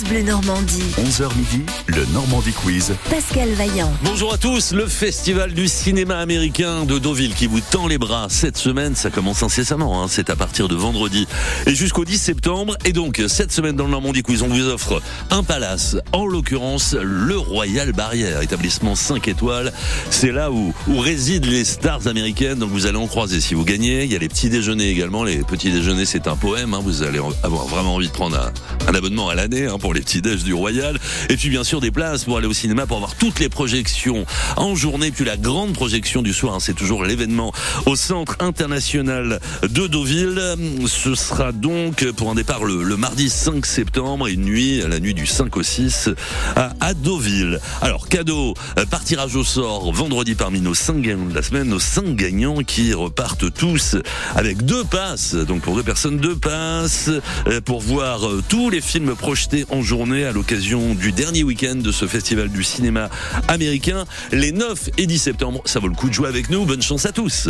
France Bleu Normandie. 11h midi, le Normandie Quiz. Pascal Vaillant. Bonjour à tous, le festival du cinéma américain de Deauville qui vous tend les bras cette semaine, ça commence incessamment, hein. c'est à partir de vendredi et jusqu'au 10 septembre. Et donc, cette semaine dans le Normandie Quiz, on vous offre un palace, en l'occurrence le Royal Barrière, établissement 5 étoiles. C'est là où, où résident les stars américaines, donc vous allez en croiser si vous gagnez. Il y a les petits déjeuners également, les petits déjeuners c'est un poème, hein. vous allez avoir vraiment envie de prendre un, un abonnement à l'année hein, pour les petits déj du Royal. Et puis bien sûr des places pour aller au cinéma pour voir toutes les projections en journée, puis la grande projection du soir, hein, c'est toujours l'événement au Centre international de Deauville. Ce sera donc pour un départ le, mardi 5 septembre et une nuit, la nuit du 5 au 6 à, à Deauville. Alors cadeau, euh, par tirage au sort vendredi parmi nos 5 gagnants de la semaine, nos 5 gagnants qui repartent tous avec deux passes, donc pour deux personnes deux passes euh, pour voir euh, tous les films projetés en journée à l'occasion du dernier week-end de ce festival du cinéma américain, les 9 et 10 septembre. Ça vaut le coup de jouer avec nous. Bonne chance à tous.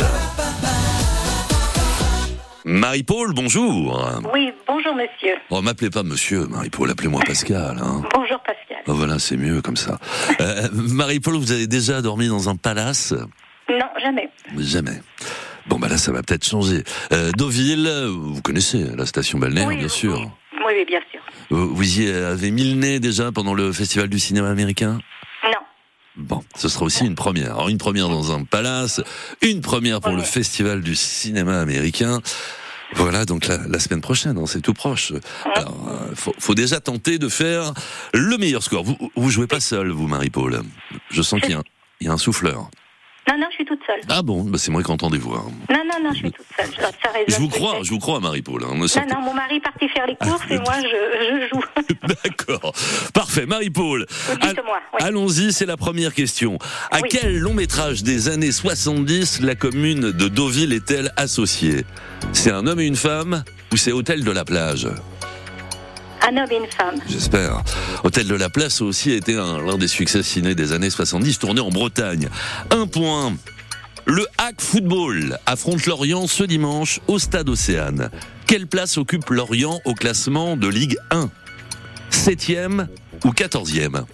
Marie-Paul, bonjour. Oui, bonjour monsieur. Oh, m'appelez pas monsieur, Marie-Paul, appelez-moi Pascal. Hein. Bonjour Pascal. Oh, voilà, c'est mieux comme ça. Euh, Marie-Paul, vous avez déjà dormi dans un palace? Non, jamais. Jamais. Bon, bah là, ça va peut-être changer. Euh, Deauville, vous connaissez la station balnéaire, Oui, bien sûr. Oui, oui, bien sûr. Vous y avez mis le nez déjà pendant le festival du cinéma américain? Non. Bon, ce sera aussi une première. Alors, une première dans un palace, une première pour le festival du cinéma américain. Voilà, donc la, la semaine prochaine, hein, c'est tout proche. Alors, euh, faut, faut déjà tenter de faire le meilleur score. Vous, vous jouez pas seul, vous, Marie-Paul. Je sens qu'il y a un souffleur. Non, non, je suis toute seule. Ah bon, bah c'est moi qui entendez vous. hein. Non, non, non, je suis toute seule. Ça, Je vous crois, je vous crois, Marie-Paul. hein. Non, non, mon mari est parti faire les courses et moi, je, je joue. D'accord. Parfait, Marie-Paul. Dites-moi, oui. Allons-y, c'est la première question. À Oui. quel long métrage des années 70 la commune de Deauville est-elle associée? C'est un homme et une femme ou c'est Hôtel de la plage? Un homme et une femme. J'espère. Hôtel de la Place a aussi été un- l'un des succès ciné des années 70, tourné en Bretagne. Un point. Le Hack Football affronte Lorient ce dimanche au Stade Océane. Quelle place occupe Lorient au classement de Ligue 1 Septième ou quatorzième?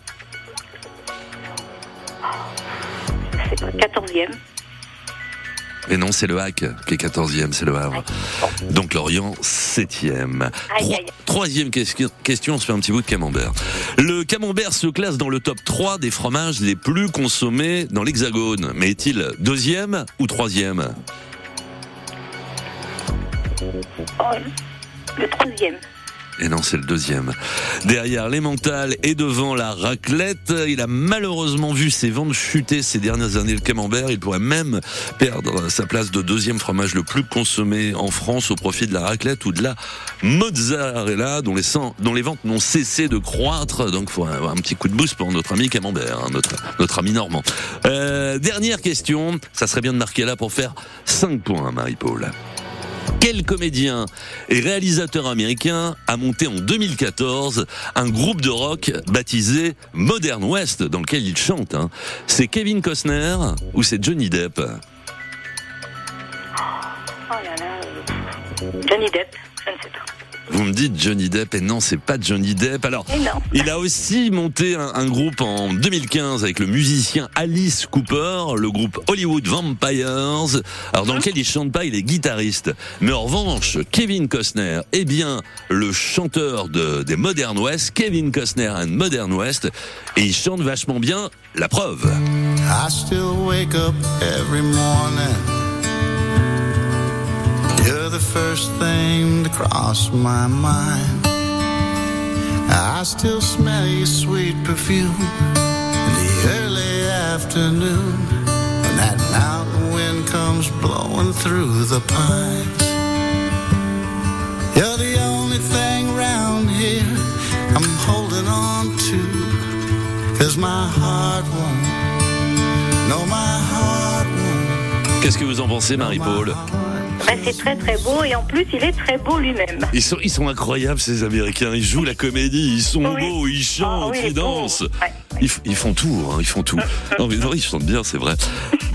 C'est 14e. Et non, c'est le Hack qui est quatorzième, c'est le Havre. Donc Lorient, septième. Aïe, Troi- aïe. Troisième question, question, on se fait un petit bout de camembert. Le camembert se classe dans le top 3 des fromages les plus consommés dans l'Hexagone. Mais est-il deuxième ou troisième? Oh, le troisième. Et non, c'est le deuxième. Derrière l'emmental et devant la raclette, il a malheureusement vu ses ventes chuter ces dernières années le camembert. Il pourrait même perdre sa place de deuxième fromage le plus consommé en France au profit de la raclette ou de la mozzarella, dont les, les ventes n'ont cessé de croître. Donc, faut avoir un petit coup de boost pour notre ami camembert, hein, notre, notre ami normand. Euh, dernière question. Ça serait bien de marquer là pour faire 5 points, Marie-Paul. Quel comédien et réalisateur américain a monté en 2014 un groupe de rock baptisé Modern West dans lequel il chante hein? C'est Kevin Costner ou c'est Johnny Depp? Oh là là. Johnny Depp, je ne sais pas. Vous me dites Johnny Depp et non, c'est pas Johnny Depp. Alors, il a aussi monté un, un groupe en 2015 avec le musicien Alice Cooper, le groupe Hollywood Vampires, alors dans lequel il chante pas, il est guitariste. Mais en revanche, Kevin Costner est bien le chanteur de, des Modern West, Kevin Costner and Modern West, et il chante vachement bien, la preuve. I still wake up every morning. You're the first thing to cross my mind. I still smell your sweet perfume in the early afternoon. When that mountain wind comes blowing through the pines. You're the only thing round here I'm holding on to. Cause my heart won't No, my heart won't. Qu'est-ce que vous en pensez, Marie-Paul? Ben, c'est très très beau et en plus il est très beau lui-même. ils sont, ils sont incroyables, ces Américains. Ils jouent la comédie, ils sont Oui. beaux, ils chantent, Ah oui, ils dansent. Ouais. Ils, font tout, hein, ils font tout. Non, mais non, ils chantent bien, c'est vrai.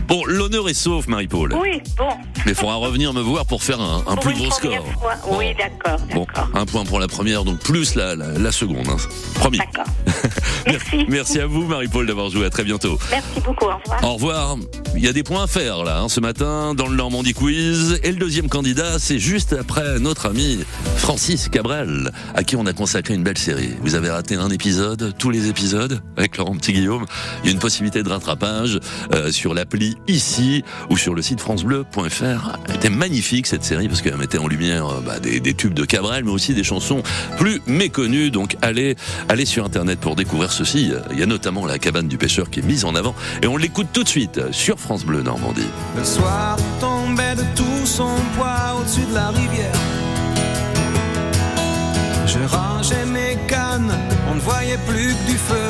Bon, l'honneur est sauf, Marie-Paul. Oui, bon. Mais il faudra revenir me voir pour faire un, un Pour plus gros score. fois. Oui, d'accord, Bon, un point pour la première, donc plus la, la, la seconde. hein. Promis. D'accord. Merci. Merci à vous, Marie-Paul, d'avoir joué. À très bientôt. Merci beaucoup, au revoir. Au revoir. Il y a des points à faire là hein, ce matin dans le Normandie Quiz. Et le deuxième candidat, c'est juste après notre ami Francis Cabrel, à qui on a consacré une belle série. Vous avez raté un épisode, tous les épisodes avec Laurent Petit-Guillaume. Il y a une possibilité de rattrapage euh, sur l'appli ici ou sur le site francebleu.fr. Elle était magnifique cette série parce qu'elle mettait en lumière euh, bah, des, des tubes de Cabrel, mais aussi des chansons plus méconnues. Donc allez, allez sur internet pour découvrir ceci. Il y a notamment la cabane du pêcheur qui est mise en avant et on l'écoute tout de suite sur France Bleu Normandie. Le soir tombait de tout son poids au-dessus de la rivière. Je rangeais mes cannes, on ne voyait plus que du feu.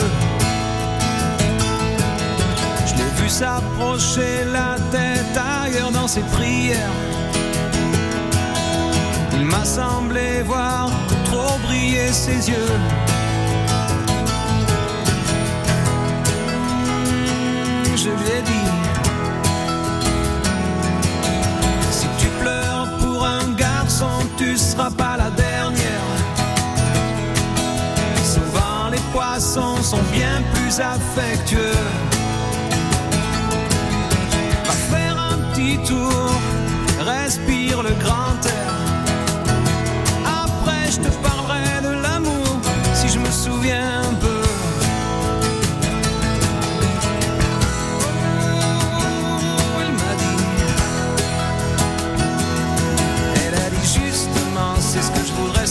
Je l'ai vu s'approcher la tête ailleurs dans ses prières. Il m'a semblé voir trop briller ses yeux. Je lui ai dit. Si tu pleures pour un garçon, tu seras pas la dernière. Souvent les poissons sont bien plus affectueux. Va faire un petit tour, respire le grand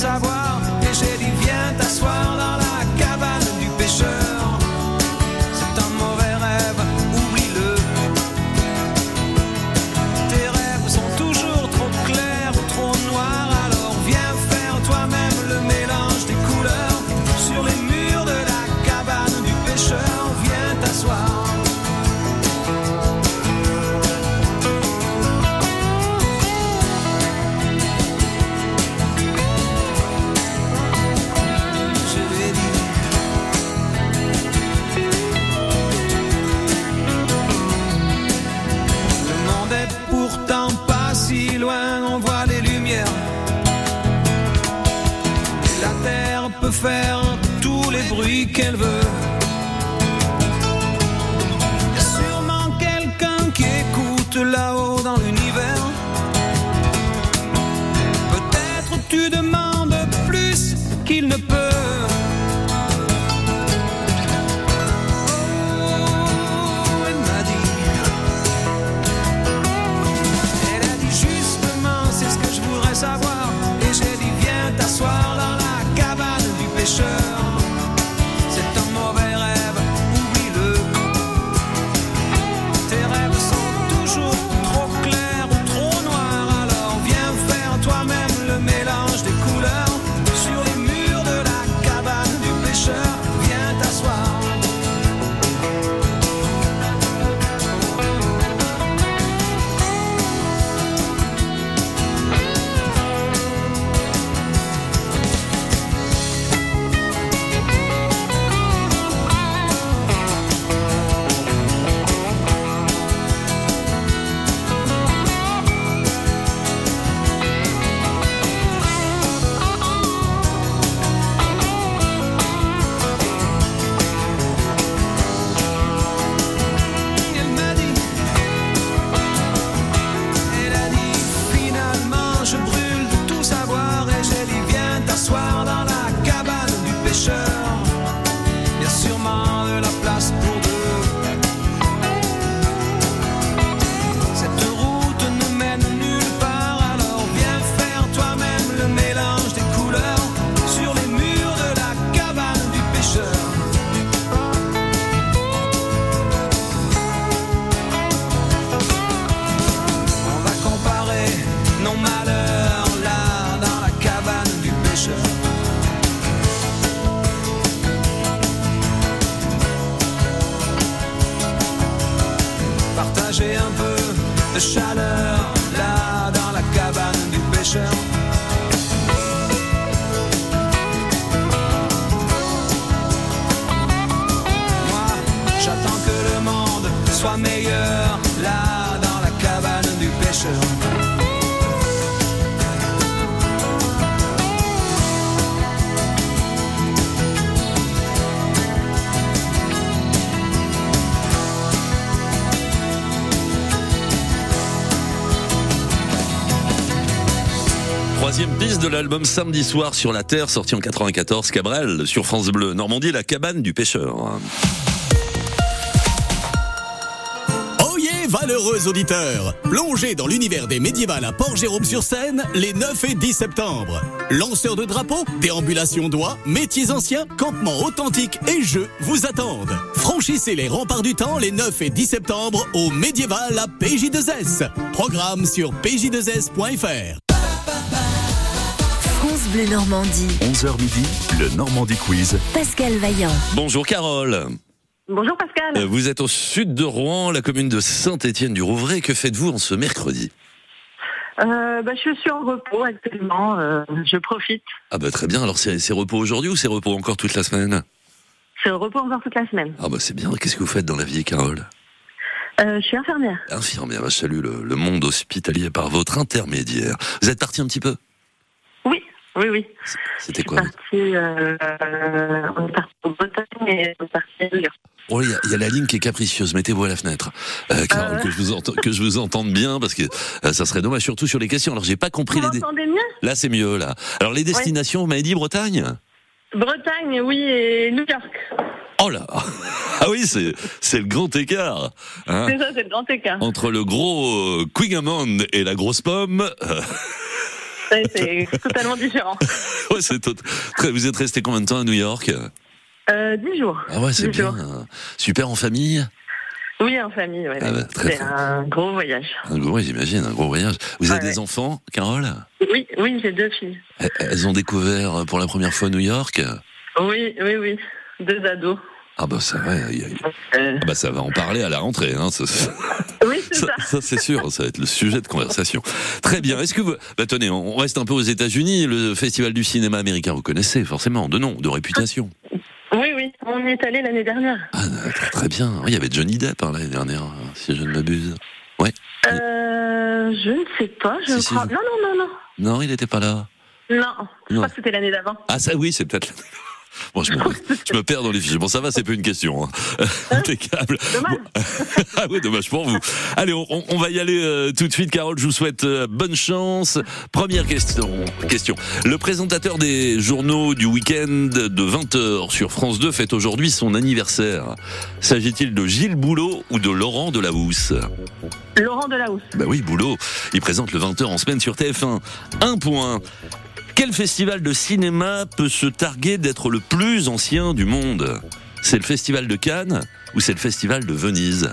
que qu'elle veut. Troisième piste de l'album Samedi soir sur la Terre, sorti en 94, Cabrel, sur France Bleu, Normandie, la cabane du pêcheur. Yeah, valeureux auditeurs Plongez dans l'univers des médiévals à Port-Jérôme-sur-Seine les 9 et 10 septembre. Lanceurs de drapeaux, déambulations d'oie, métiers anciens, campements authentiques et jeux vous attendent. Franchissez les remparts du temps les 9 et 10 septembre au médiéval à PJ2S. Programme sur pj2s.fr. Bleu Normandie. 11h midi, le Normandie Quiz. Pascal Vaillant. Bonjour Carole. Bonjour Pascal. Euh, Vous êtes au sud de Rouen, la commune de Saint-Étienne-du-Rouvray. Que faites-vous en ce mercredi Euh, bah, je suis en repos actuellement. euh, je profite. Ah bah très bien, alors c'est c'est repos aujourd'hui ou c'est repos encore toute la semaine en repos encore toute la semaine. Ah bah c'est bien, qu'est-ce que vous faites dans la vie Carole Euh, je suis infirmière. Infirmière, je salue le, le monde hospitalier par votre intermédiaire. Vous êtes parti un petit peu Oui, oui, oui. C'était quoi partie, euh, on est parti en Bretagne et on est parti à New York. Oh, il y, a- il y a la ligne qui est capricieuse. Mettez-vous à la fenêtre, Euh, Carole, Euh. que je vous entende, que je vous entende bien, parce que euh, ça serait dommage, surtout sur les questions. Alors, j'ai pas compris Vous les. mieux? Là, c'est mieux là. Alors, les destinations, vous m'avez dit Bretagne? Bretagne, oui, et New York. Oh là Ah oui, c'est c'est le grand écart hein, C'est ça, c'est le grand écart. entre le gros Quingamond et la grosse pomme. euh, C'est totalement différent. ouais, c'est tot- Vous êtes resté combien de temps à New York? Euh, dix jours. Ah ouais, c'est bien. jours. Super en famille? Oui, en famille, ouais. Ah bah, c'est un gros voyage. Un gros, j'imagine, un gros voyage. Vous avez des ouais. enfants, Carole? Oui, oui, j'ai deux filles. Elles- Elles ont découvert pour la première fois New York? Oui, oui, oui. Deux ados. Ah bah ça, ouais, y a- Euh, ah bah ça va en parler à la rentrée. Hein, ça, oui, c'est ça, ça. ça, c'est sûr, ça va être le sujet de conversation. Très bien. Est-ce que vous... Bah tenez, on reste un peu aux États-Unis. Le Festival du cinéma américain, vous connaissez forcément, de nom, de réputation. Oui, oui. On y est allé l'année dernière. Ah, très, très bien. Il y avait Johnny Depp hein, l'année dernière, si je ne m'abuse. Euh, je ne sais pas, je Si, si, crois. je- Non, non, non, non. Non, il n'était pas là. Non, je Non. crois que c'était l'année d'avant. Ah ça, oui, c'est peut-être. Bon, je me, je me perds dans les fiches. Bon, ça va, c'est plus une question. Hein. Impeccable. Dommage. ah oui, dommage pour vous. Allez, on, on- on va y aller euh, tout de suite, Carole. Je vous souhaite euh, bonne chance. Première question. Question. Le présentateur des journaux du week-end de 20h sur France 2 fête aujourd'hui son anniversaire. S'agit-il de Gilles Boulot ou de Laurent Delahousse? Laurent Delahousse. Bah oui, Boulot. Il présente le 20h en semaine sur TF1. Un point. Quel festival de cinéma peut se targuer d'être le plus ancien du monde? C'est le festival de Cannes ou c'est le festival de Venise?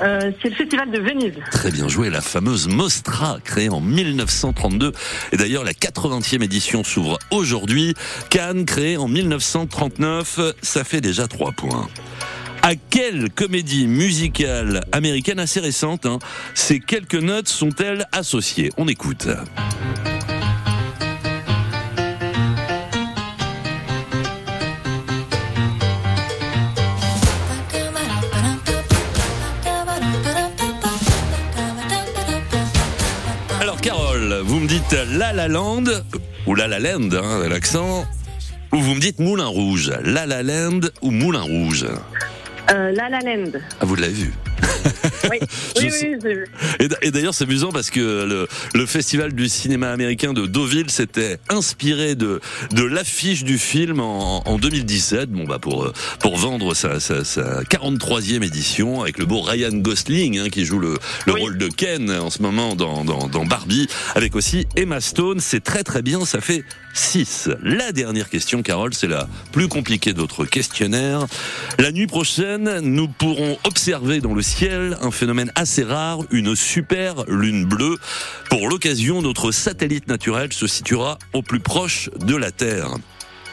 Euh, c'est le festival de Venise. Très bien joué, la fameuse Mostra, créée en 1932. Et d'ailleurs, la 80e édition s'ouvre aujourd'hui. Cannes, créée en 1939, ça fait déjà trois points. À quelle comédie musicale américaine assez récente hein, ces quelques notes sont-elles associées? On écoute. Dites La La Land, ou La La Land, hein, l'accent, ou vous me dites Moulin Rouge. La La Land ou Moulin Rouge? Euh, La La Land. Ah, vous l'avez vu Oui, oui, oui, vu. Et d'ailleurs, c'est amusant parce que le, le festival du cinéma américain de Deauville s'était inspiré de, de l'affiche du film en, en 2017, bon bah pour euh, pour vendre sa, sa, sa 43e édition avec le beau Ryan Gosling hein, qui joue le, le Oui. rôle de Ken en ce moment dans, dans, dans Barbie, avec aussi Emma Stone. C'est très très bien, ça fait 6. La dernière question, Carole, c'est la plus compliquée de notre questionnaire. La nuit prochaine, nous pourrons observer dans le ciel un phénomène assez rare, une super lune bleue. Pour l'occasion, notre satellite naturel se situera au plus proche de la Terre.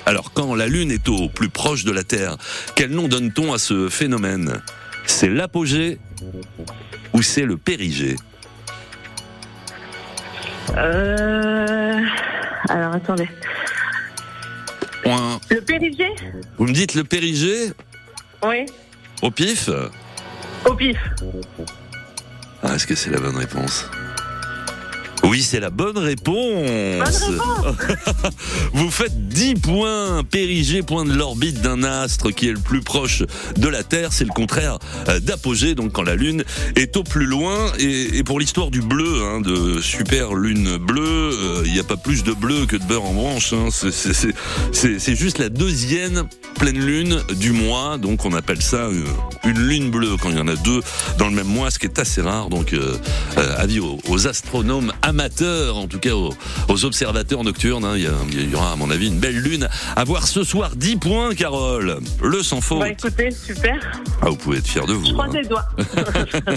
Alors, quand la Lune est au plus proche de la Terre, quel nom donne-t-on à ce phénomène? C'est l'apogée ou c'est le périgée? Euh... Alors, attendez. Point. Le Périgée? Vous me dites le périgée? Oui. au pif? Au pif. Ah, Est-ce que c'est la bonne réponse? Oui, c'est la bonne réponse. Vous faites 10 points. Périgée, point de l'orbite d'un astre qui est le plus proche de la Terre. C'est le contraire euh, d'apogée, donc quand la Lune est au plus loin. Et, et pour l'histoire du bleu, hein, de super lune bleue, euh, il n'y a pas plus de bleu que de beurre en branche. Hein. C'est- juste la deuxième pleine lune du mois. Donc on appelle ça euh, une lune bleue quand il y en a deux dans le même mois, ce qui est assez rare. Donc euh, euh, avis aux, aux astronomes amateurs, en tout cas aux, aux observateurs nocturnes. hein. Il, y a- il y aura à mon avis une belle lune à voir ce soir. 10 points, Carole. Le sans faute. Bah écoutez, super. Ah, vous pouvez être fier de vous. Je croise hein. les doigts.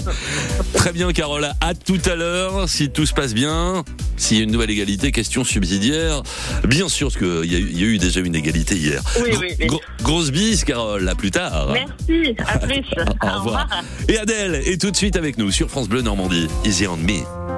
Très bien, Carole. À tout à l'heure. Si tout se passe bien, s'il y a une nouvelle égalité, question subsidiaire. Bien sûr, parce qu'il y, a eu- il y a eu déjà une égalité hier. Oui, oui, oui. Gro- grosse bise, Carole. À plus tard. Merci, à plus. Au revoir. Et Adèle est tout de suite avec nous sur France Bleu Normandie. Easy on me.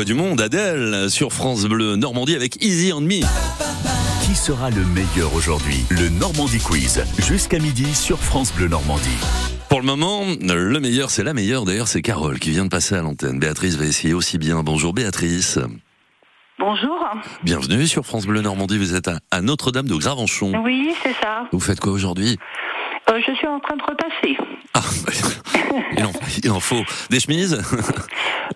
Voix du monde, Adèle, sur France Bleu Normandie avec Easy on Me. Qui sera le meilleur aujourd'hui? Le Normandie Quiz, jusqu'à midi sur France Bleu Normandie. Pour le moment, le meilleur, c'est la meilleure. D'ailleurs, c'est Carole qui vient de passer à l'antenne. Béatrice va essayer aussi bien. Bonjour Béatrice. Bonjour. Bienvenue sur France Bleu Normandie. Vous êtes à, à Notre-Dame de Gravenchon. Oui, c'est ça. Vous faites quoi aujourd'hui? Euh, je suis en train de repasser. Ah, bah, il, en, il en faut. Des chemises?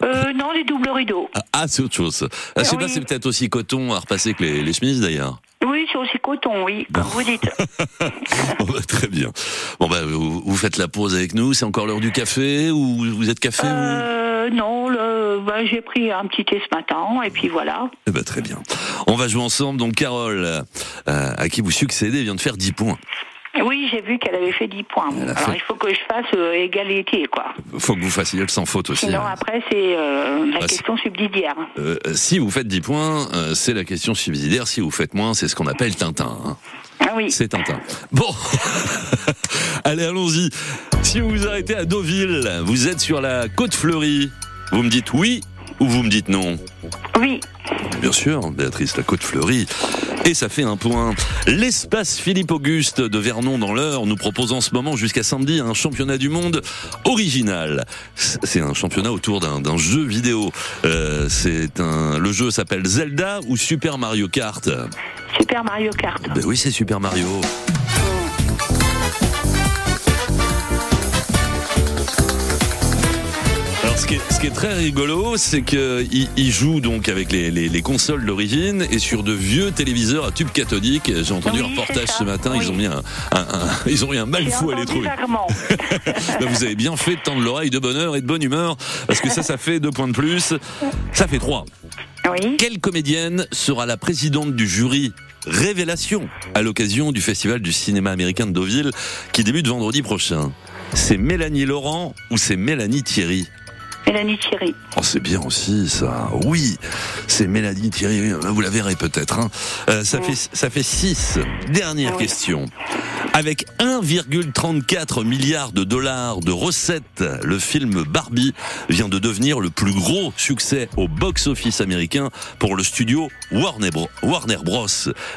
Euh, non, les doubles rideaux. Ah, Ah, c'est autre chose. Ah, je sais pas, c'est peut-être aussi coton à repasser que les, les chemises d'ailleurs. Oui, c'est aussi coton, oui, comme vous dites. Bon, bah, très bien. Bon, bah, vous, vous faites la pause avec nous. C'est encore l'heure du café ou vous êtes café ou... Euh, non, le, bah, j'ai pris un petit thé ce matin, et puis voilà. Eh ben, très bien. On va jouer ensemble. Donc, Carole, euh, à qui vous succédez, vient de faire 10 points. Oui, j'ai vu qu'elle avait fait 10 points. Alors, fait- il faut que je fasse euh, égalité, quoi. Faut que vous fassiez le sans faute aussi. Sinon, hein. après, c'est euh, la Ah, question subsidiaire. Euh, si vous faites 10 points, euh, c'est la question subsidiaire. Si vous faites moins, c'est ce qu'on appelle Tintin. hein. Ah oui. C'est Tintin. Bon, allez, allons-y. Si vous vous arrêtez à Deauville, vous êtes sur la côte fleurie. Vous me dites oui ou vous me dites non Oui. Bien sûr, Béatrice, la côte fleurie. Et ça fait un point. L'espace Philippe Auguste de Vernon dans l'Eure nous propose en ce moment jusqu'à samedi un championnat du monde original. C'est un championnat autour d'un jeu vidéo. Euh, c'est un, le jeu s'appelle Zelda ou Super Mario Kart? Super Mario Kart. Ben oui, c'est Super Mario. Ce qui, est, ce qui est très rigolo, c'est qu'il il joue donc avec les, les- les consoles d'origine et sur de vieux téléviseurs à tube cathodique. J'ai entendu Oui, un reportage ce matin. Ils ont mis un, un- un- ils ont mis un mal fou à les trouver. Ben, vous avez bien fait de tendre l'oreille de bonheur et de bonne humeur parce que ça, ça fait deux points de plus. Ça fait trois. Oui. Quelle comédienne sera la présidente du jury Révélation à l'occasion du Festival du cinéma américain de Deauville qui débute vendredi prochain? C'est Mélanie Laurent ou c'est Mélanie Thierry? Mélanie Thierry. Oh, c'est bien aussi ça. Oui, c'est Mélanie Thierry. Vous la verrez peut-être. hein. Euh, ça fait ça fait six. Dernière oui. question. Avec 1,34 milliard de dollars de recettes, le film Barbie vient de devenir le plus gros succès au box-office américain pour le studio Warner, Bro- Warner Bros.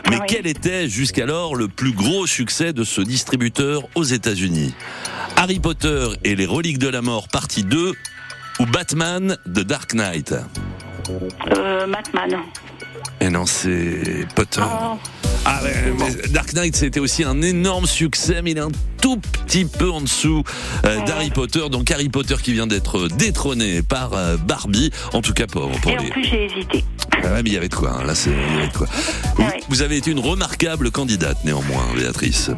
Mais Ah oui. quel était jusqu'alors le plus gros succès de ce distributeur aux États-Unis? Harry Potter et les reliques de la mort partie 2 ou Batman The Dark Knight? Euh, Batman. Et non, c'est Potter. Oh, Ah ouais, mais Dark Knight, c'était aussi un énorme succès, mais il est un tout petit peu en dessous euh, d'Harry Potter. Donc Harry Potter qui vient d'être détrôné par euh, Barbie. En tout cas, pour, pour et en les. plus, j'ai hésité. Ah ouais, mais il y avait de quoi. hein. Là, c'est il y avait de quoi. Vous, Ouais. vous avez été une remarquable candidate, néanmoins, Béatrice.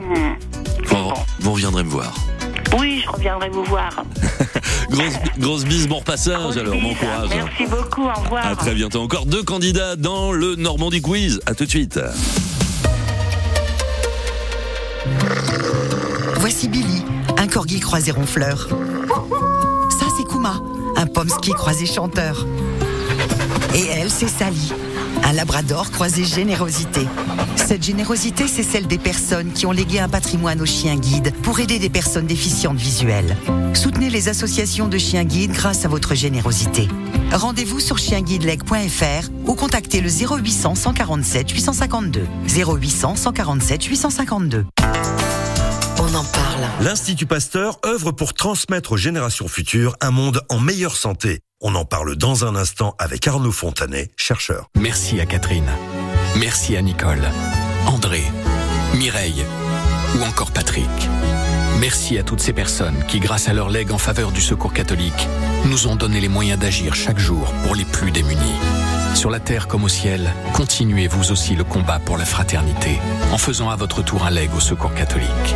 Vous reviendrez me voir. Oui, je reviendrai vous voir. Grosse, grosse bise, bon repassage. Grosse alors, bon courage. Merci beaucoup, au revoir. À très bientôt. Encore deux candidats dans le Normandie Quiz. À tout de suite. Voici Billy, un corgi croisé ronfleur. Ça, c'est Kuma, un pomsky croisé chanteur. Et elle, c'est Sally, un labrador croisé générosité. Cette générosité, c'est celle des personnes qui ont légué un patrimoine aux chiens guides pour aider des personnes déficientes visuelles. Soutenez les associations de chiens guides grâce à votre générosité. Rendez-vous sur chienguideleg.fr ou contactez le 0800 147 852. 0800 147 852. On en parle. L'Institut Pasteur œuvre pour transmettre aux générations futures un monde en meilleure santé. On en parle dans un instant avec Arnaud Fontanet, chercheur. Merci à Catherine. Merci à Nicole, André, Mireille ou encore Patrick. Merci à toutes ces personnes qui, grâce à leur legs en faveur du secours catholique, nous ont donné les moyens d'agir chaque jour pour les plus démunis. Sur la terre comme au ciel, continuez vous aussi le combat pour la fraternité en faisant à votre tour un leg au secours catholique.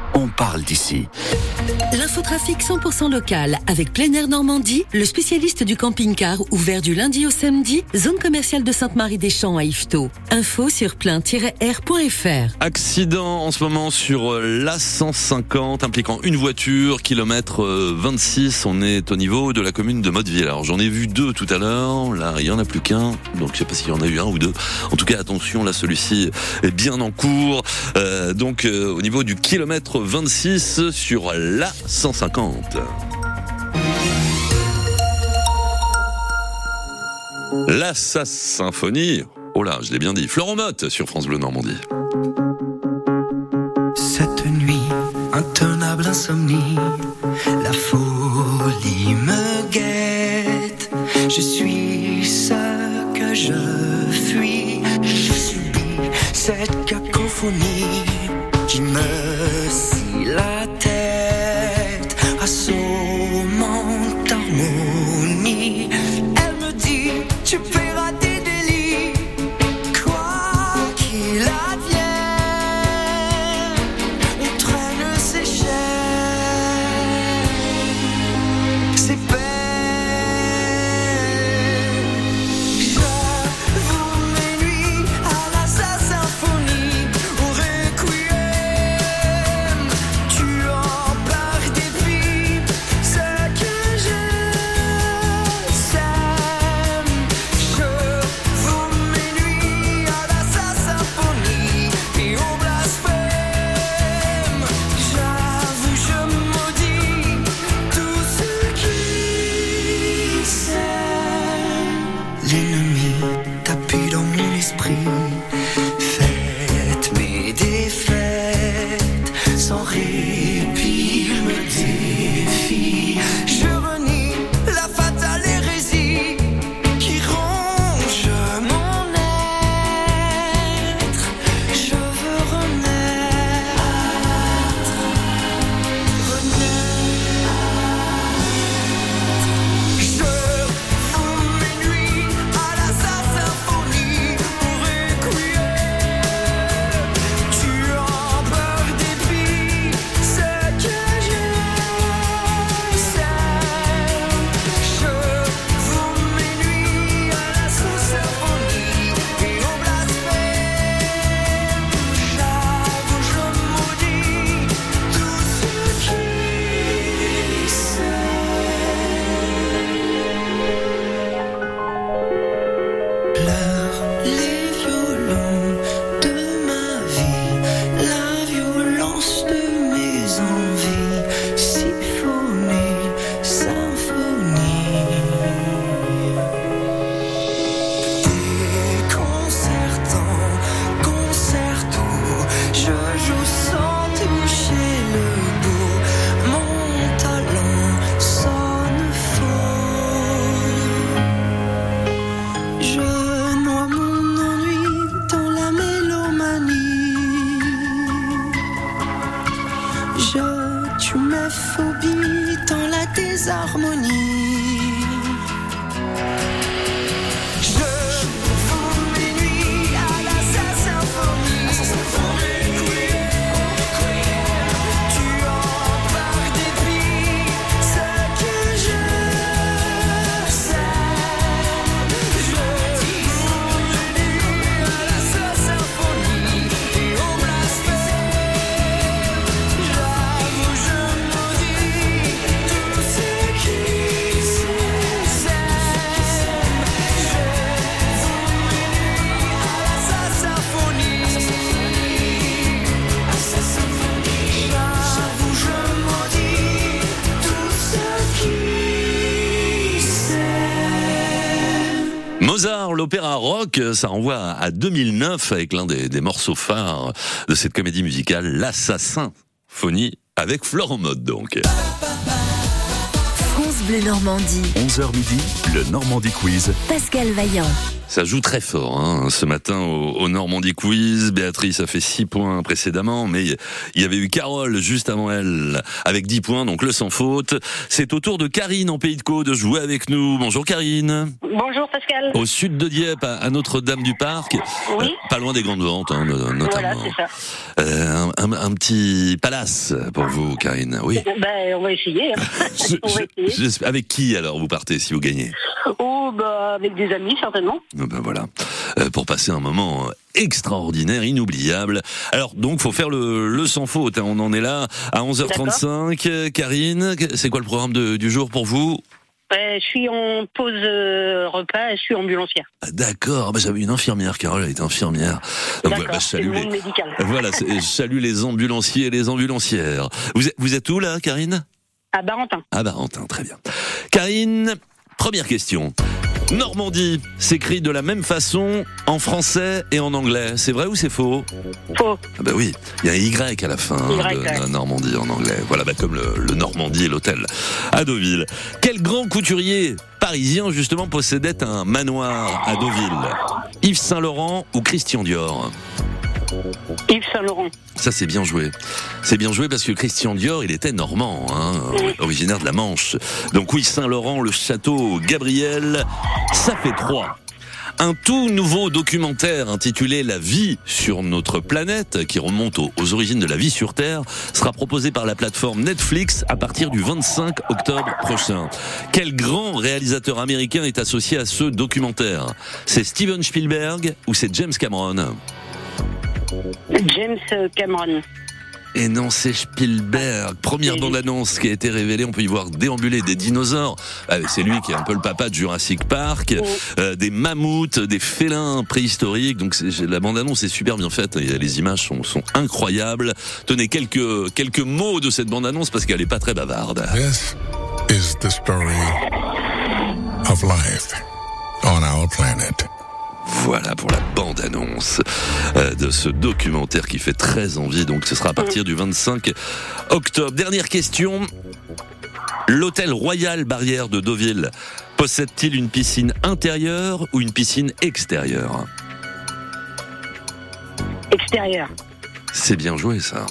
on parle d'ici. L'infotrafic 100% local avec Plein Air Normandie, le spécialiste du camping-car ouvert du lundi au samedi, zone commerciale de Sainte-Marie-des-Champs à Yvetot. Info sur plein-air.fr. Accident en ce moment sur euh, l'A150 impliquant une voiture, kilomètre euh, 26. On est au niveau de la commune de Motteville. Alors j'en ai vu deux tout à l'heure. Là, il y en a plus qu'un. Donc je sais pas s'il y en a eu un ou deux. En tout cas, attention, là celui-ci est bien en cours. Euh, donc euh, au niveau du kilomètre 26 sur l'A150. La Sass Symphonie. Oh là, je l'ai bien dit. Florent Motte sur France Bleu Normandie. Cette nuit, intenable insomnie, la folie me guette. Je suis ce que je fuis. Je subis cette cacophonie qui me sans répit, phobies dans la désharmonie. Mozart, l'opéra rock, ça renvoie à 2009 avec l'un des, des morceaux phares de cette comédie musicale, L'Assassin Phonie, avec Florent Mode donc. France Bleu Normandie. 11h midi, le Normandie Quiz. Pascal Vaillant. Ça joue très fort hein, ce matin au, au Normandie Quiz. Béatrice a fait 6 points précédemment, mais il y avait eu Carole juste avant elle avec 10 points, donc le sans faute. C'est au tour de Karine en Pays de Caux de jouer avec nous. Bonjour Karine. Bonjour Pascal. Au sud de Dieppe, à à Notre-Dame-du-Parc, Oui. Euh, pas loin des grandes ventes, hein, no- notamment. Voilà, c'est ça. Euh, un, un- un petit palace pour vous, Karine. Oui. Ben, on va essayer. hein. on va essayer. Avec qui alors vous partez si vous gagnez? Oh, bah, avec des amis, certainement. Ah Ben voilà, Euh, pour passer un moment extraordinaire, inoubliable. Alors donc, faut faire le, le sans faute. hein. On en est là à 11h35. Euh, Karine, c'est quoi le programme de- du jour pour vous? Euh, je suis en pause euh, repas et je suis ambulancière. Ah, D'accord, bah, j'avais une infirmière, Carole, elle est infirmière. Donc, je salue les, voilà, je salue les ambulanciers et les ambulancières. Vous êtes, vous êtes où là, Karine? À Barentin. Ah Barentin, très bien. Karine, première question. Normandie s'écrit de la même façon en français et en anglais. C'est vrai ou c'est faux? Faux. Ah bah oui, il y a un Y à la fin Y, de ouais. Normandie en anglais. Voilà, bah comme le, le Normandie et l'hôtel à Deauville. Quel grand couturier parisien justement possédait un manoir à Deauville? Yves Saint Laurent ou Christian Dior? Yves Saint-Laurent. ça c'est bien joué. C'est bien joué parce que Christian Dior, il était normand, hein, originaire de la Manche. Donc oui, Saint-Laurent, le château Gabriel, ça fait trois. Un tout nouveau documentaire intitulé La vie sur notre planète, qui remonte aux, aux origines de la vie sur Terre, sera proposé par la plateforme Netflix à partir du 25 octobre prochain. Quel grand réalisateur américain est associé à ce documentaire? C'est Steven Spielberg ou c'est James Cameron? James Cameron. Et non, c'est Spielberg. Première bande-annonce qui a été révélée. On peut y voir déambuler des dinosaures. Ah, C'est lui qui est un peu le papa de Jurassic Park. Euh, des mammouths, des félins préhistoriques. Donc c'est- la bande-annonce est super bien faite. Les images sont, sont incroyables. Tenez quelques, quelques mots de cette bande-annonce parce qu'elle est pas très bavarde. This is the story of life on our planet. Voilà pour la bande-annonce euh, de ce documentaire qui fait très envie. Donc ce sera à partir du 25 octobre. Dernière question. L'hôtel Royal Barrière de Deauville possède-t-il une piscine intérieure ou une piscine extérieure? Extérieur. C'est bien joué ça.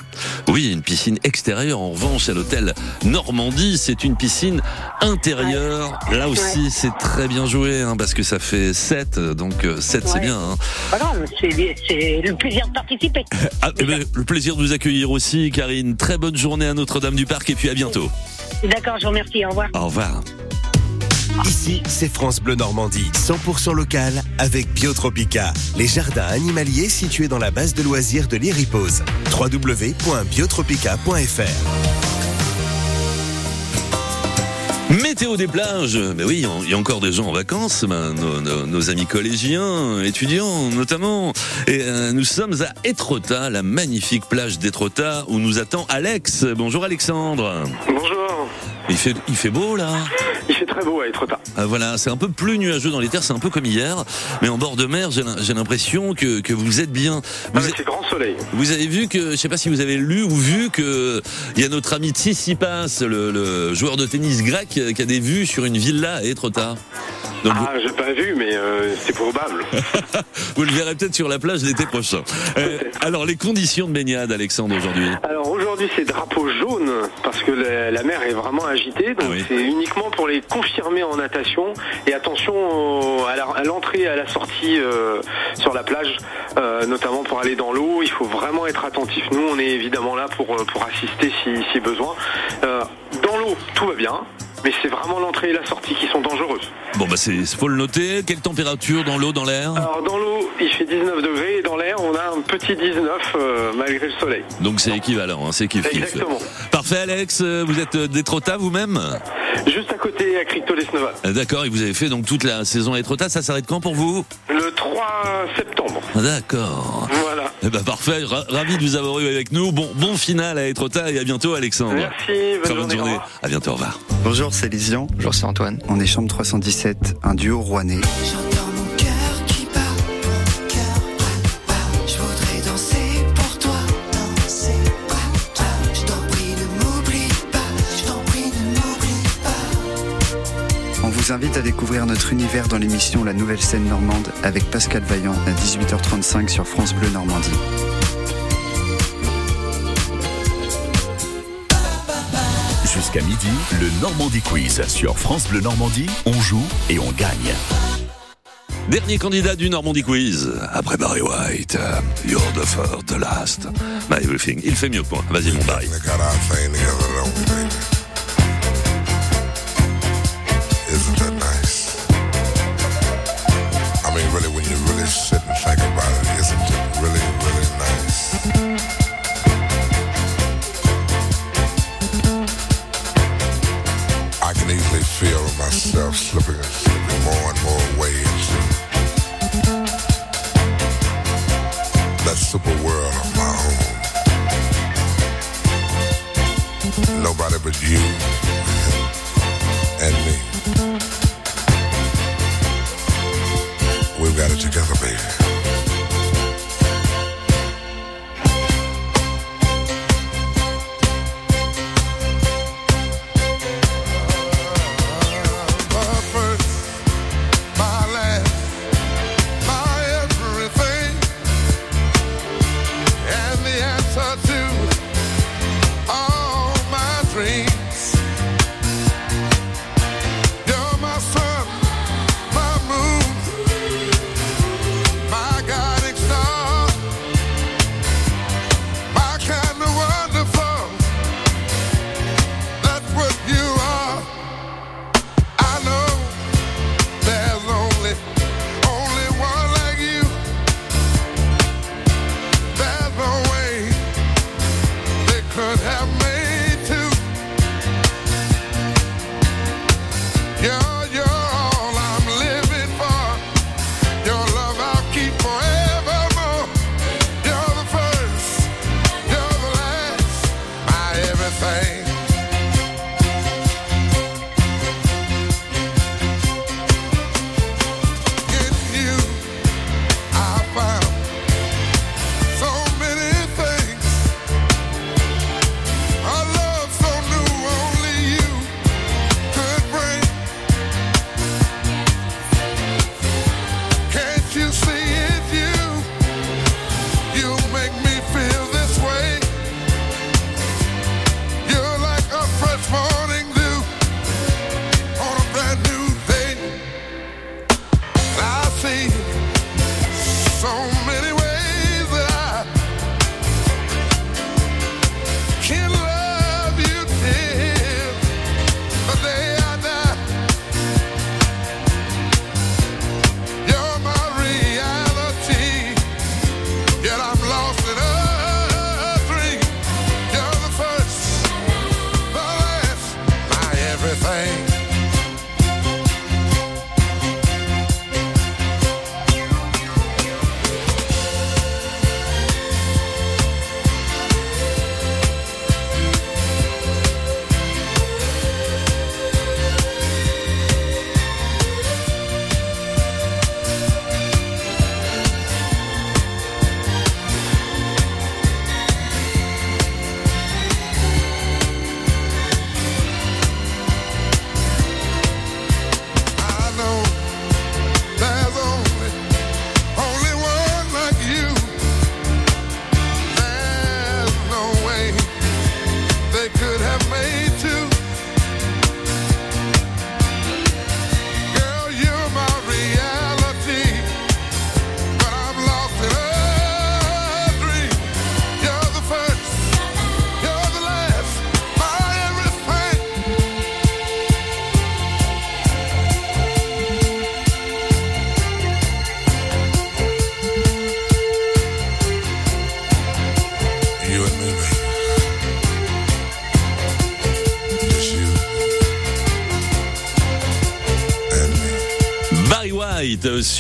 Oui, une piscine extérieure. En revanche, à l'hôtel Normandie, c'est une piscine intérieure. Là aussi, c'est très bien joué hein, parce que ça fait 7. Donc 7, c'est Ouais. bien. hein. Voilà, c'est c'est le plaisir de participer. Ah, eh ben, le plaisir de vous accueillir aussi, Karine. Très bonne journée à Notre-Dame-du-Parc et puis à bientôt. D'accord, je vous remercie. Au revoir. Au revoir. Ici, c'est France Bleu Normandie, 100% local avec Biotropica, les jardins animaliers situés dans la base de loisirs de l'Iripose. www.biotropica.fr Météo des plages, mais oui, il y a encore des gens en vacances, ben, nos, nos- nos amis collégiens, étudiants notamment. Et euh, nous sommes à Étretat, la magnifique plage d'Étretat où nous attend Alex. Bonjour Alexandre. Bonjour. Il fait, il fait beau là Il fait très beau à Etretat. Ah, Voilà, c'est un peu plus nuageux dans les terres, c'est un peu comme hier, mais en bord de mer, j'ai l'im- j'ai l'impression que, que vous êtes bien. Vous, C'est grand soleil. vous avez vu que, je sais pas si vous avez lu ou vu que il y a notre ami Tsitsipas, le, le joueur de tennis grec, qui a des vues sur une villa à Étretat. Donc Ah, j'ai pas vu, mais euh, c'est probable. vous le verrez peut-être sur la plage l'été prochain. Euh, alors les conditions de baignade, Alexandre, aujourd'hui? Alors aujourd'hui, c'est drapeau jaune parce que la, la mer est vraiment agitée. Donc c'est uniquement pour les confirmer en natation. Et attention au- à à l'entrée et à la sortie euh, sur la plage, euh, notamment pour aller dans l'eau. Il faut vraiment être attentif. Nous, on est évidemment là pour, euh, pour assister si, si besoin. Euh, dans l'eau, tout va bien. Mais c'est vraiment l'entrée et la sortie qui sont dangereuses. Bon bah c'est faut le noter. Quelle température dans l'eau, dans l'air? Alors dans l'eau, il fait 19 degrés et dans l'air, on a un petit 19 euh, malgré le soleil. Donc c'est équivalent, hein, c'est kiff. Exactement. Parfait Alex, euh, vous êtes euh, d'Étretat vous-même? Juste à côté à Cricto-les-Snova. Euh, D'accord, et vous avez fait donc toute la saison à Étretat, ça s'arrête quand pour vous? Le 3 septembre. Ah, D'accord. Voilà. Eh ben parfait, Ra- ravi de vous avoir eu avec nous. Bon, bon final à Étretat et à bientôt Alexandre. Merci, bonne bonne journée. À bientôt, au revoir. Bonjour, c'est Lysian. Bonjour, c'est Antoine. On est chambre 317, un duo rouennais. Invite à découvrir notre univers dans l'émission La Nouvelle Scène Normande avec Pascal Vaillant à 18h35 sur France Bleu Normandie. Jusqu'à midi, le Normandie Quiz sur France Bleu Normandie. On joue et on gagne. Dernier candidat du Normandie Quiz. Après Barry White, euh, You're the first, the last, my everything. Il fait mieux que moi. Vas-y, mon Barry.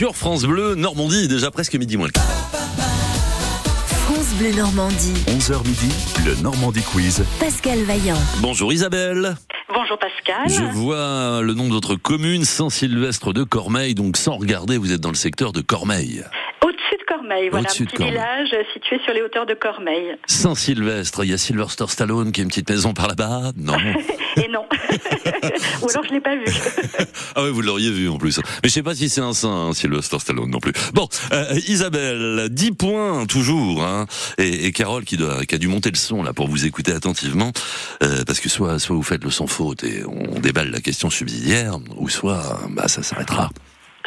Sur France Bleu Normandie, déjà presque midi moins le quart. France Bleu Normandie. 11h midi, le Normandie Quiz. Pascal Vaillant. Bonjour Isabelle. Bonjour Pascal. Je vois le nom de votre commune, Saint-Sylvestre de Cormeil, donc sans regarder, vous êtes dans le secteur de Cormeil. Cormeil, voilà, un petit Cormeil. village situé sur les hauteurs de Cormeil. Saint-Sylvestre, il y a Sylvester Stallone qui a une petite maison par là-bas? Non. Et non. Ou alors je l'ai pas vu. Ah oui, vous l'auriez vu en plus. Mais je sais pas si c'est un saint, hein, Sylvester Stallone non plus. Bon, euh, Isabelle, 10 points toujours. Hein, et, et Carole qui, doit, qui a dû monter le son là pour vous écouter attentivement. euh, parce que soit, soit vous faites le sans faute et on déballe la question subsidiaire, ou soit bah, ça s'arrêtera.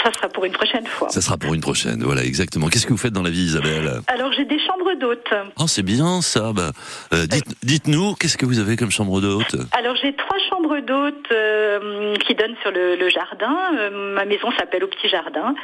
Ça sera pour une prochaine fois. Ça sera pour une prochaine. Voilà, exactement. Qu'est-ce que vous faites dans la vie, Isabelle Alors j'ai des chambres d'hôtes. Oh, c'est bien ça. Bah, euh, dites, dites-nous, qu'est-ce que vous avez comme chambre d'hôte Alors j'ai trois chambres d'hôtes euh, qui donnent sur le, le jardin. Euh, ma maison s'appelle Au Petit Jardin.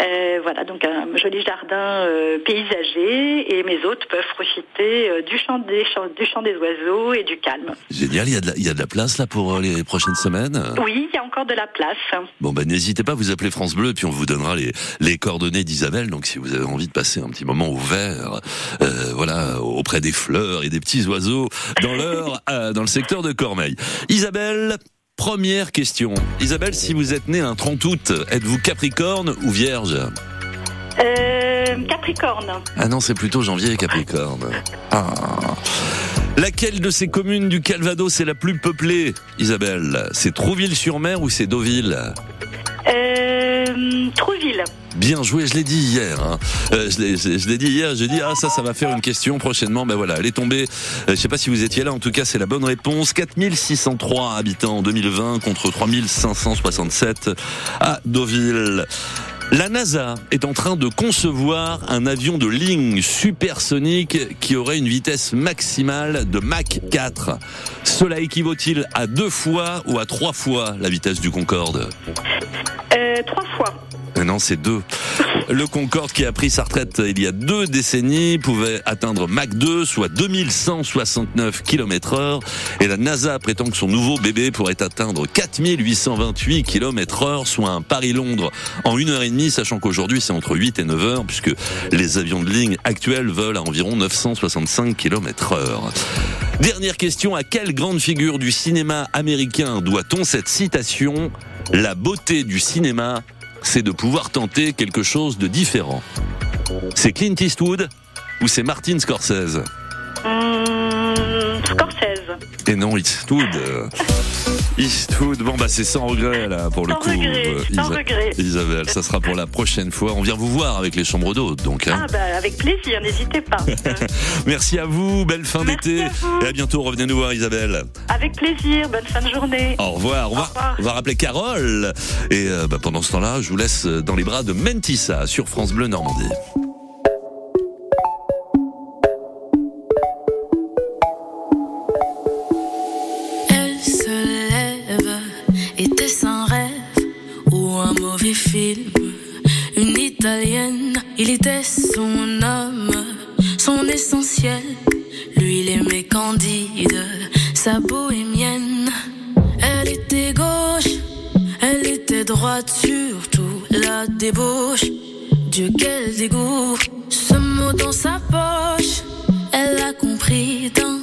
Euh, voilà, donc un joli jardin euh, paysager et mes hôtes peuvent profiter euh, du, chant des, chants- du chant des oiseaux et du calme. Génial, il y, a de la, il y a de la place là pour euh, les prochaines semaines Oui, il y a encore de la place. Bon ben n'hésitez pas, vous appelez France Bleu, puis on vous donnera les, les coordonnées d'Isabelle. Donc si vous avez envie de passer un petit moment au vert, euh, voilà, auprès des fleurs et des petits oiseaux dans l'heure, euh, dans le secteur de Cormeil. Isabelle. Première question. Isabelle, si vous êtes née un 30 août, êtes-vous Capricorne ou Vierge? Euh, Capricorne. Ah non, c'est plutôt janvier Capricorne. Ah. Laquelle de ces communes du Calvados est la plus peuplée, Isabelle? C'est Trouville-sur-Mer ou c'est Deauville? Euh, Trouville. Bien joué, je l'ai dit hier. hein. Euh, je l'ai- dit hier, j'ai dit ah ça ça va faire une question prochainement. Ben voilà, elle est tombée. Euh, je sais pas si vous étiez là, en tout cas c'est la bonne réponse. 4603 habitants en 2020 contre 3567 à Deauville. La NASA est en train de concevoir un avion de ligne supersonique qui aurait une vitesse maximale de Mach 4. Cela équivaut-il à deux fois ou à trois fois la vitesse du Concorde? Euh, trois fois. Non, c'est deux. Le Concorde qui a pris sa retraite il y a deux décennies pouvait atteindre Mach 2, soit 2169 km heure. Et la NASA prétend que son nouveau bébé pourrait atteindre 4828 km heure, soit un Paris-Londres en une heure et demie, sachant qu'aujourd'hui c'est entre 8 et 9 heures, puisque les avions de ligne actuels volent à environ 965 km heure. Dernière question, à quelle grande figure du cinéma américain doit-on cette citation? La beauté du cinéma, c'est de pouvoir tenter quelque chose de différent. C'est Clint Eastwood ou c'est Martin Scorsese Hum, Scorsese. Et non, Eastwood. Eastwood, bon bah c'est sans regret là pour le coup. regret, euh, sans regret. Isabelle, ça sera pour la prochaine fois. On vient vous voir avec les chambres d'hôtes donc. hein. Ah bah avec plaisir, n'hésitez pas. Merci à vous, belle fin d'été et à bientôt. Revenez nous voir Isabelle. avec plaisir, bonne fin de journée. Au revoir. On va, on va rappeler Carole. Et euh, bah, pendant ce temps-là, je vous laisse dans les bras de Mentissa sur France Bleu Normandie. Une italienne, il était son homme, son essentiel. Lui, il aimait Candide, sa bohémienne. Elle était gauche, elle était droite, surtout la débauche. Dieu, quel dégoût, ce mot dans sa poche, elle a compris d'un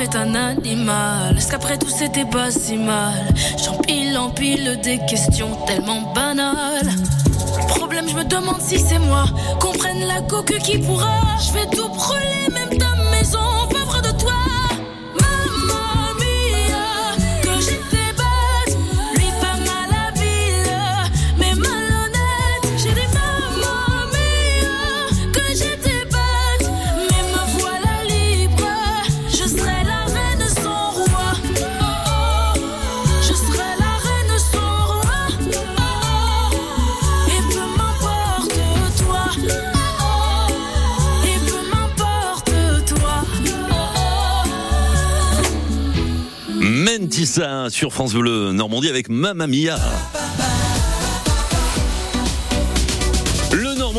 Est un animal Est-ce qu'après tout c'était pas si mal? J'empile, empile des questions tellement banales. Problème, je me demande si c'est moi. Comprenne la coque qui pourra. Je vais tout brûler, même ta Sur France Bleu Normandie avec Mamma Mia.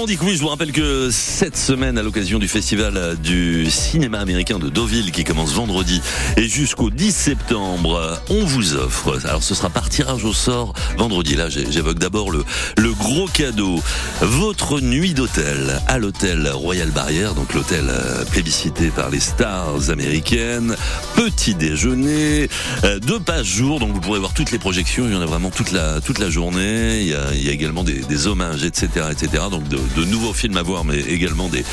Normandie Quiz, je vous rappelle que cette semaine, à l'occasion du festival du cinéma américain de Deauville qui commence vendredi et jusqu'au 10 septembre, on vous offre, alors ce sera par tirage au sort vendredi, là j'évoque d'abord le, le gros cadeau, votre nuit d'hôtel à l'hôtel Royal Barrière, donc l'hôtel euh, plébiscité par les stars américaines, petit déjeuner, euh, deux pages jour, donc vous pourrez voir toutes les projections, il y en a vraiment toute la, toute la journée, il y a, il y a également des, des hommages, etc., etc., donc de, de nouveaux films à voir, mais également des,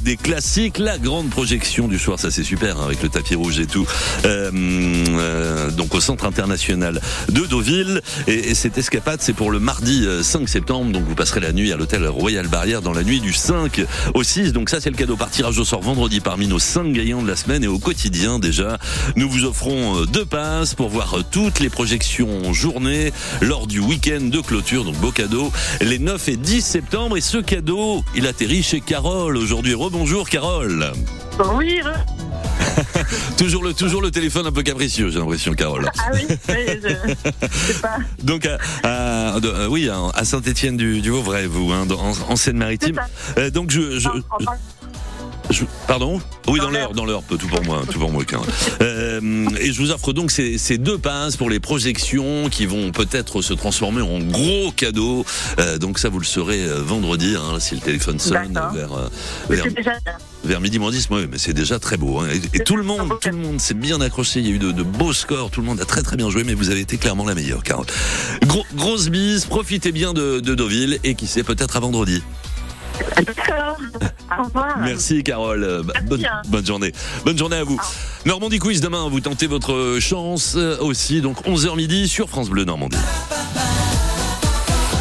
des, classiques, la grande projection du soir, ça c'est super, hein, avec le tapis rouge et tout, Euh, euh, donc au Centre International de Deauville, et, et cette escapade c'est pour le mardi euh, 5 septembre, donc vous passerez la nuit à l'hôtel Royal Barrière dans la nuit du 5 au 6, donc ça c'est le cadeau. Par tirage au sort vendredi parmi nos 5 gagnants de la semaine, et au quotidien déjà, nous vous offrons euh, deux passes pour voir euh, toutes les projections journée lors du week-end de clôture, donc beau cadeau, les 9 et 10 septembre, cadeau, il atterrit chez Carole aujourd'hui. Rebonjour Carole Oui, toujours le toujours le téléphone un peu capricieux, j'ai l'impression, Carole. ah oui, je, sais pas. Donc, à, euh, oui, à Saint-Étienne du, du Vauvray, vous, hein, dans- en, Seine-Maritime. Euh, donc, je, je, je- pardon Oui, dans l'heure, dans l'heure, tout pour moi, tout pour moi. Euh, et je vous offre donc ces, ces deux passes pour les projections qui vont peut-être se transformer en gros cadeaux. Euh, donc ça, vous le saurez euh, vendredi, hein, si le téléphone sonne vers, euh, vers, déjà vers midi moins 10, oui, mais c'est déjà très beau. hein. Et, et tout le monde, tout le monde s'est bien accroché. Il y a eu de, de beaux scores. Tout le monde a très très bien joué, mais vous avez été clairement la meilleure, Carole. Gros, grosse bise. Profitez bien de, de Deauville et qui sait peut-être à vendredi. D'accord. Au revoir. Merci, Carole. Bah, Bonne, hein. bonne journée. Bonne journée à vous. Normandie Quiz demain. Vous tentez votre chance euh, aussi. Donc 11h midi sur France Bleu Normandie.